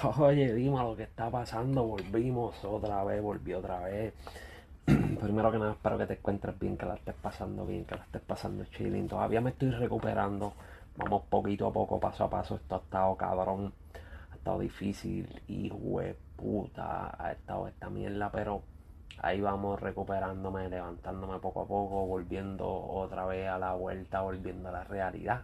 Oye, dime lo que está pasando. Volvimos otra vez, volví otra vez. Primero que nada, espero que te encuentres bien, que la estés pasando bien, que la estés pasando chilling. Todavía me estoy recuperando. Vamos poquito a poco, paso a paso. Esto ha estado cabrón. Ha estado difícil. Hijo de puta. Ha estado esta mierda, pero ahí vamos recuperándome, levantándome poco a poco, volviendo otra vez a la vuelta, volviendo a la realidad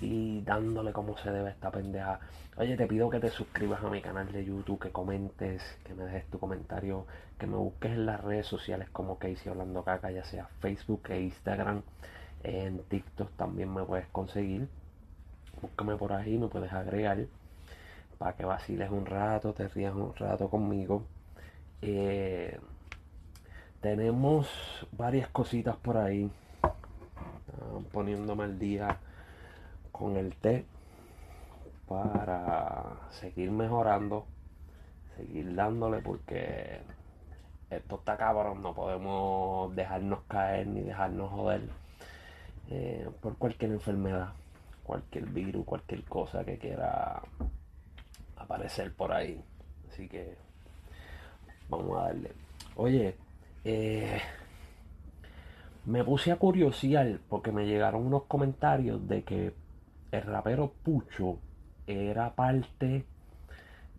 y dándole como se debe esta pendeja. Oye, te pido que te suscribas a mi canal de YouTube, que comentes, que me dejes tu comentario, que me busques en las redes sociales como Casey Hablando Caca, ya sea Facebook e Instagram. En TikTok también me puedes conseguir. Búscame por ahí, me puedes agregar para que vaciles un rato, te rías un rato conmigo. Eh, tenemos varias cositas por ahí. poniéndome al día con el té para seguir mejorando, seguir dándole porque esto está cabrón, no podemos dejarnos caer ni dejarnos joder eh, por cualquier enfermedad, cualquier virus, cualquier cosa que quiera aparecer por ahí. Así que vamos a darle. Oye, eh, me puse a curiosear porque me llegaron unos comentarios de que el rapero Pucho era parte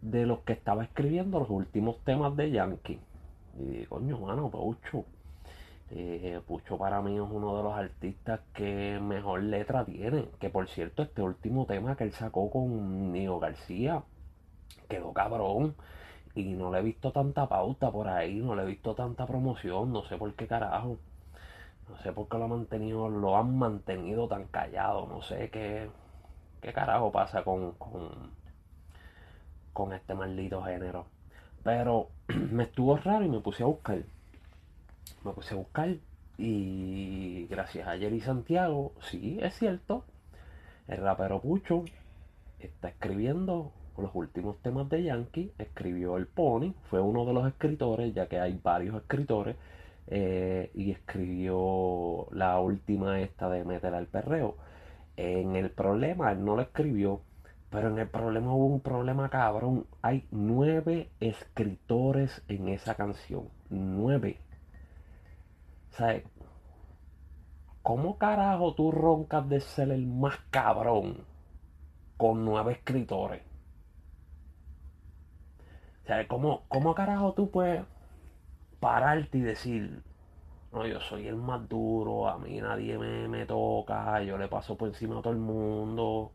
de los que estaba escribiendo los últimos temas de Yankee. Y coño, mano, Pucho. Eh, Pucho para mí es uno de los artistas que mejor letra tiene. Que por cierto, este último tema que él sacó con Nio García quedó cabrón. Y no le he visto tanta pauta por ahí, no le he visto tanta promoción, no sé por qué carajo. No sé por qué lo han mantenido, lo han mantenido tan callado, no sé qué, qué carajo pasa con, con, con este maldito género. Pero me estuvo raro y me puse a buscar. Me puse a buscar y gracias a Jerry Santiago, sí, es cierto, el rapero Pucho está escribiendo los últimos temas de Yankee, escribió El Pony, fue uno de los escritores, ya que hay varios escritores, eh, y escribió la última esta de Meter al Perreo. En el problema, él no lo escribió, pero en el problema hubo un problema cabrón. Hay nueve escritores en esa canción. Nueve. ¿Sabes? ¿Cómo carajo tú roncas de ser el más cabrón con nueve escritores? ¿Sabes? ¿Cómo, ¿Cómo carajo tú puedes pararte y decir, no, yo soy el más duro, a mí nadie me, me toca, yo le paso por encima a todo el mundo.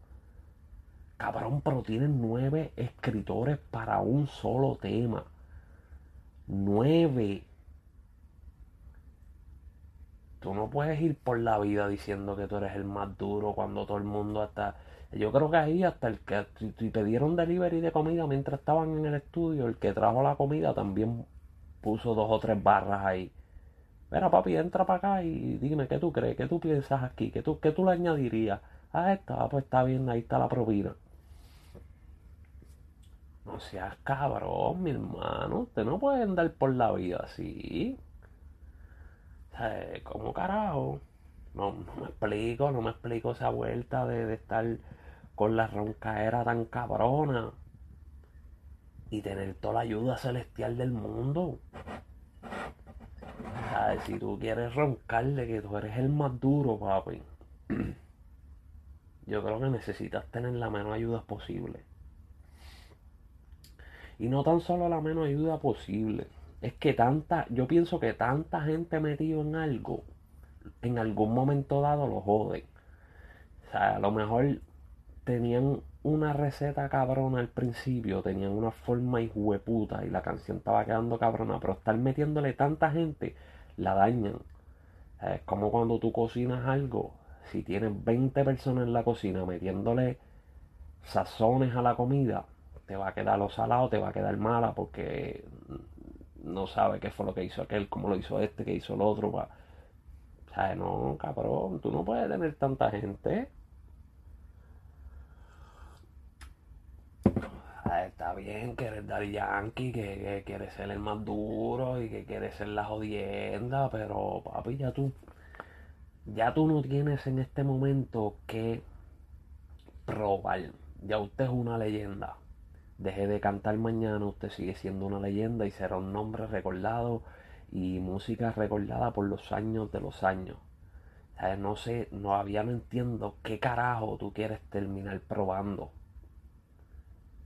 Cabrón, pero tienen nueve escritores para un solo tema. Nueve. Tú no puedes ir por la vida diciendo que tú eres el más duro cuando todo el mundo está... Yo creo que ahí hasta el que si dieron delivery de comida mientras estaban en el estudio, el que trajo la comida también puso dos o tres barras ahí. Mira, papi, entra para acá y dime qué tú crees, qué tú piensas aquí, qué tú, qué tú le añadirías. Ah, pues está bien, ahí está la propina. No seas cabrón, mi hermano. Usted no puede andar por la vida así. ¿cómo carajo? No, no me explico, no me explico esa vuelta de, de estar con la roncaera tan cabrona y tener toda la ayuda celestial del mundo. Si tú quieres roncarle que tú eres el más duro, papi, yo creo que necesitas tener la menos ayuda posible. Y no tan solo la menos ayuda posible. Es que tanta, yo pienso que tanta gente metido en algo, en algún momento dado lo joden. O sea, a lo mejor tenían una receta cabrona al principio, tenían una forma hueputa y la canción estaba quedando cabrona, pero estar metiéndole tanta gente la dañan. Es como cuando tú cocinas algo, si tienes 20 personas en la cocina metiéndole sazones a la comida, te va a quedar lo salado, te va a quedar mala porque no sabe qué fue lo que hizo aquel, cómo lo hizo este, qué hizo el otro. O sea, no, cabrón, tú no puedes tener tanta gente. Está bien que eres Daddy Yankee, que, que quieres ser el más duro y que quieres ser la jodienda, pero papi, ya tú, ya tú no tienes en este momento que probar. Ya usted es una leyenda. deje de cantar mañana, usted sigue siendo una leyenda y será un nombre recordado y música recordada por los años de los años. no sé, todavía no entiendo qué carajo tú quieres terminar probando.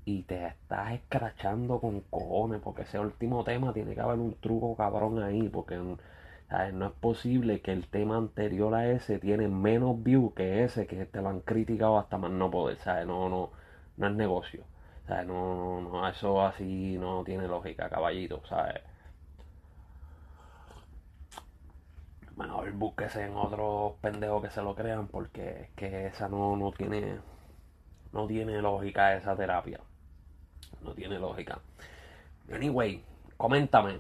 Y te estás escrachando con cojones, porque ese último tema tiene que haber un truco cabrón ahí, porque no es posible que el tema anterior a ese tiene menos views que ese, que te lo han criticado hasta más no poder, ¿sabes? No, no, no es negocio. ¿sabes? No, no, eso así no tiene lógica, caballito, ¿sabes? Mejor búsquese en otros pendejos que se lo crean porque es que esa no, no tiene no tiene lógica esa terapia. No tiene lógica. Anyway, coméntame.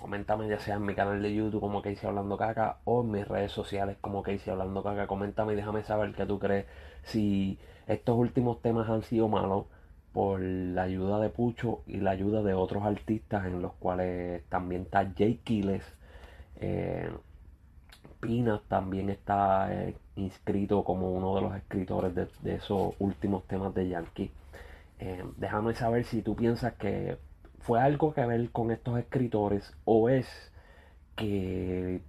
Coméntame ya sea en mi canal de YouTube como Casey Hablando Caca o en mis redes sociales como Casey Hablando Caca. Coméntame y déjame saber qué tú crees. Si estos últimos temas han sido malos por la ayuda de Pucho y la ayuda de otros artistas en los cuales también está Jay Kiles. Eh, Pina también está eh, inscrito como uno de los escritores de, esos últimos temas de Yankee. Eh, déjame saber si tú piensas que fue algo que ver con estos escritores o es que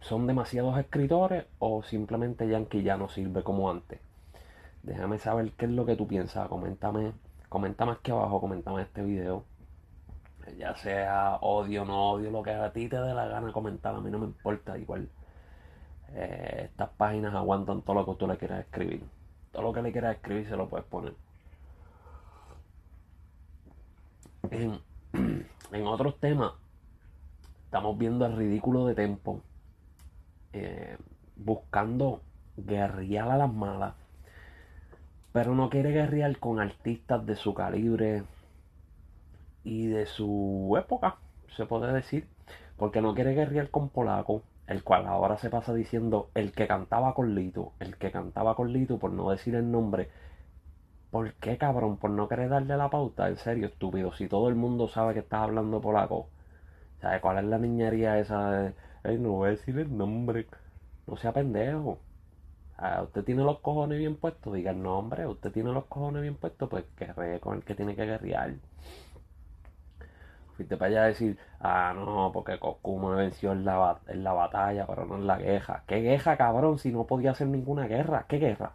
son demasiados escritores o simplemente Yankee ya no sirve como antes. Déjame saber qué es lo que tú piensas. Coméntame, coméntame aquí abajo, coméntame este video. Ya sea odio, no odio, lo que a ti te dé la gana comentar, a mí no me importa igual. Eh, estas páginas aguantan todo lo que tú le quieras escribir. Todo lo que le quieras escribir se lo puedes poner. En, otros temas, estamos viendo el ridículo de Tempo. Eh, buscando guerrear a las malas. Pero no quiere guerrear con artistas de su calibre y de su época, se puede decir. Porque no quiere guerrear con Polaco el cual ahora se pasa diciendo el que cantaba con Lito, el que cantaba con Lito, por no decir el nombre. ¿Por qué, cabrón? Por no querer darle la pauta, en serio, estúpido. Si todo el mundo sabe que estás hablando polaco, ¿sabes cuál es la niñería esa de, no voy a decir el nombre? No sea pendejo. usted tiene los cojones bien puestos, diga el nombre, usted tiene los cojones bien puestos, pues que con el que tiene que guerrear. Fuiste para allá a decir, ah, no, porque Goku me venció en la, en la batalla, pero no en la guerra. ¿Qué guerra, cabrón? Si no podía hacer ninguna guerra. ¿Qué guerra?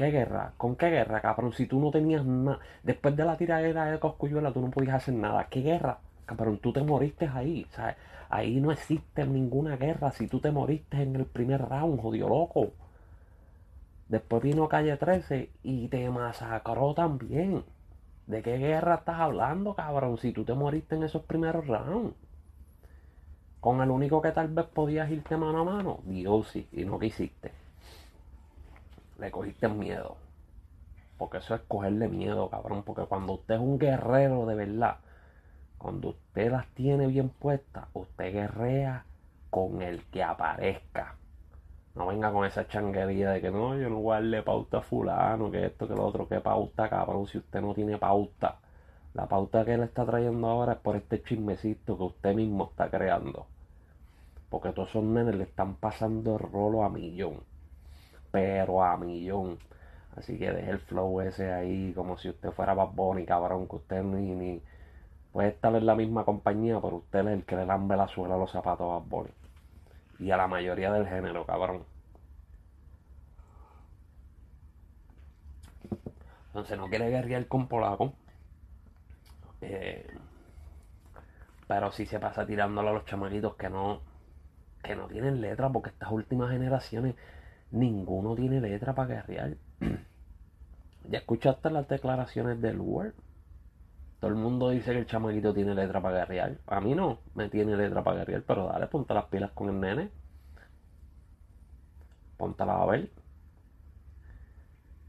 ¿Qué guerra? ¿Con qué guerra, cabrón? Si tú no tenías nada. Después de la tiradera de Coscuyuela, tú no podías hacer nada. ¿Qué guerra? Cabrón, tú te moriste ahí, ¿sabes? Ahí no existe ninguna guerra. Si tú te moriste en el primer round, jodido loco. Después vino Calle 13 y te masacró también. ¿De qué guerra estás hablando, cabrón? Si tú te moriste en esos primeros rounds. Con el único que tal vez podías irte mano a mano. Dios sí, y no quisiste. Le cogiste miedo. Porque eso es cogerle miedo, cabrón. Porque cuando usted es un guerrero de verdad, cuando usted las tiene bien puestas, usted guerrea con el que aparezca. No venga con esa changuería de que no, yo no guarde pauta a fulano, que esto, que lo otro, que pauta, cabrón, si usted no tiene pauta. La pauta que él está trayendo ahora es por este chismecito que usted mismo está creando. Porque todos esos nenes le están pasando el rolo a millón. Pero a millón. Así que deje el flow ese ahí como si usted fuera Bad Bunny, cabrón, que usted ni, ni puede estar en la misma compañía, pero usted es el que le lambe la suela a los zapatos a Bad Bunny y a la mayoría del género, cabrón. Entonces no quiere guerrear con polaco. Eh, pero sí se pasa tirándolo a los chamaquitos que no, que no tienen letra, porque estas últimas generaciones ninguno tiene letra para guerrear. ¿Ya escuchaste las declaraciones del Word? Todo el mundo dice que el chamaquito tiene letra para guerrear. A mí no me tiene letra para guerrear, pero dale, ponte las pilas con el nene. Póntala a ver.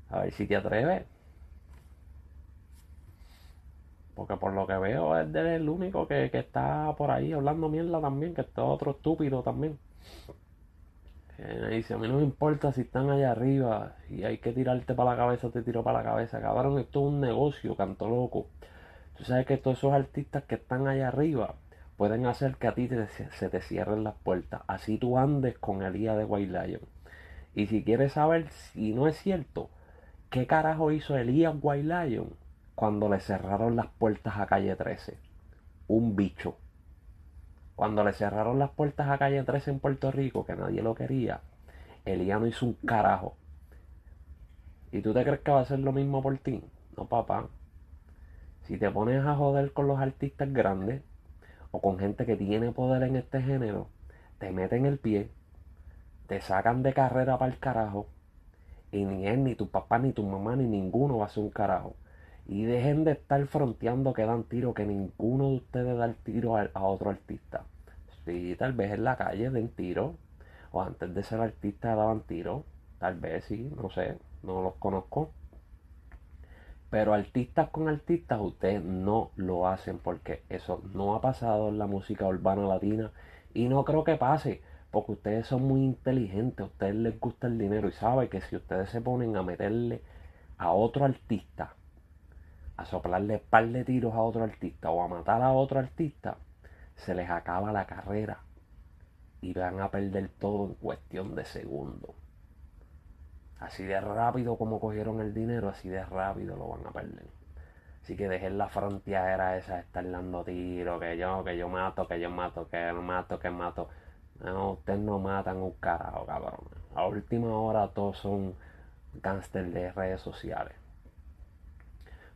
A ver si te atreves. Porque por lo que veo es el único que, que, está por ahí hablando mierda también, que está otro estúpido también. Que dice, a mí no me importa si están allá arriba y hay que tirarte para la cabeza, te tiro para la cabeza. Cabrón, esto es un negocio, canto loco. Tú sabes que todos esos artistas que están allá arriba pueden hacer que a ti se te cierren las puertas. Así tú andes con el de White Lion. Y si quieres saber si no es cierto, ¿qué carajo hizo Elías White Lion cuando le cerraron las puertas a calle 13. Un bicho. Cuando le cerraron las puertas a calle 13 en Puerto Rico, que nadie lo quería, Eliano hizo un carajo. ¿Y tú te crees que va a hacer lo mismo por ti? No, papá. Si te pones a joder con los artistas grandes o con gente que tiene poder en este género, te meten el pie, te sacan de carrera para el carajo y ni él, ni tu papá, ni tu mamá, ni ninguno va a ser un carajo. Y dejen de estar fronteando que dan tiro, que ninguno de ustedes da el tiro a, otro artista. Sí, tal vez en la calle den tiro. O antes de ser artista daban tiro. Tal vez sí, no sé, no los conozco. Pero artistas con artistas ustedes no lo hacen porque eso no ha pasado en la música urbana latina y no creo que pase porque ustedes son muy inteligentes, a ustedes les gusta el dinero y saben que si ustedes se ponen a meterle a otro artista, a soplarle par de tiros a otro artista o a matar a otro artista, se les acaba la carrera y van a perder todo en cuestión de segundos. Así de rápido como cogieron el dinero, así de rápido lo van a perder. Así que dejen la frontera esa de estar dando tiros, que yo, que yo mato, que yo mato, que mato, que mato. No, ustedes no matan un carajo, cabrón. A última hora todos son gángsters de redes sociales.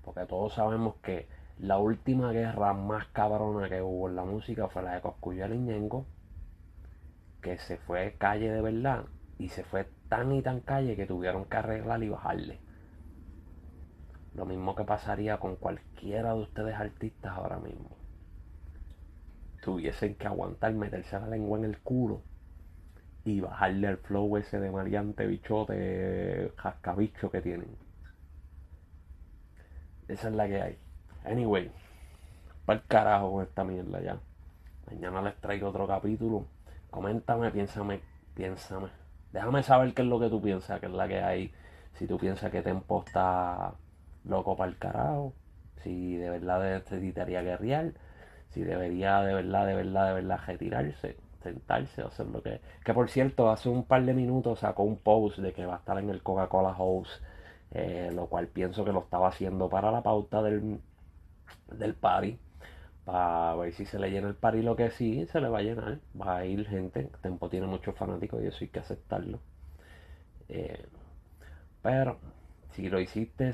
Porque todos sabemos que la última guerra más cabrona que hubo en la música fue la de Coscuyo Ñengo, que se fue calle de verdad y se fue tan y tan calle que tuvieron que arreglar y bajarle. Lo mismo que pasaría con cualquiera de ustedes artistas ahora mismo tuviesen que aguantar meterse la lengua en el culo y bajarle el flow ese de mariante bichote jascabicho que tienen. Esa es la que hay. Anyway, para el carajo con esta mierda ya. Mañana les traigo otro capítulo. Coméntame, piénsame, piénsame. Déjame saber qué es lo que tú piensas, qué es la que hay. Si tú piensas que Tempo está loco para el carajo. Si de verdad necesitaría guerrear si debería de verdad, de verdad, de verdad retirarse, sentarse hacer lo que... Que por cierto, hace un par de minutos sacó un post de que va a estar en el Coca-Cola House, eh, lo cual pienso que lo estaba haciendo para la pauta del, del party, para ver si se le llena el party, lo que sí, se le va a llenar, va a ir gente, Tempo tiene muchos fanáticos y eso hay que aceptarlo. Eh, pero si lo hiciste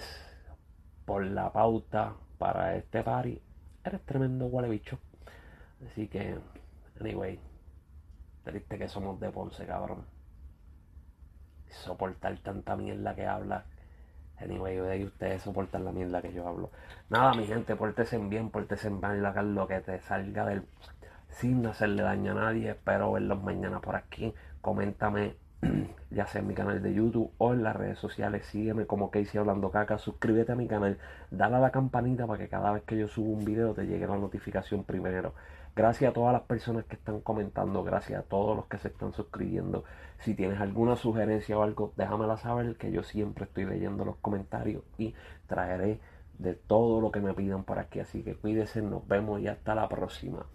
por la pauta para este party, eres tremendo huele bicho. Así que, anyway, triste que somos de Ponce, cabrón. Soportar tanta mierda que habla. Anyway, de ahí ustedes soportan la mierda que yo hablo. Nada, mi gente, pórtese bien, pórtese bien, hagan lo que te salga del. sin hacerle daño a nadie. Espero verlos mañana por aquí. Coméntame ya sea en mi canal de YouTube o en las redes sociales. Sígueme como Casey Hablando Caca. Suscríbete a mi canal. Dale a la campanita para que cada vez que yo subo un video te llegue la notificación primero. Gracias a todas las personas que están comentando. Gracias a todos los que se están suscribiendo. Si tienes alguna sugerencia o algo, déjamela saber que yo siempre estoy leyendo los comentarios y traeré de todo lo que me pidan por aquí. Así que cuídense, nos vemos y hasta la próxima.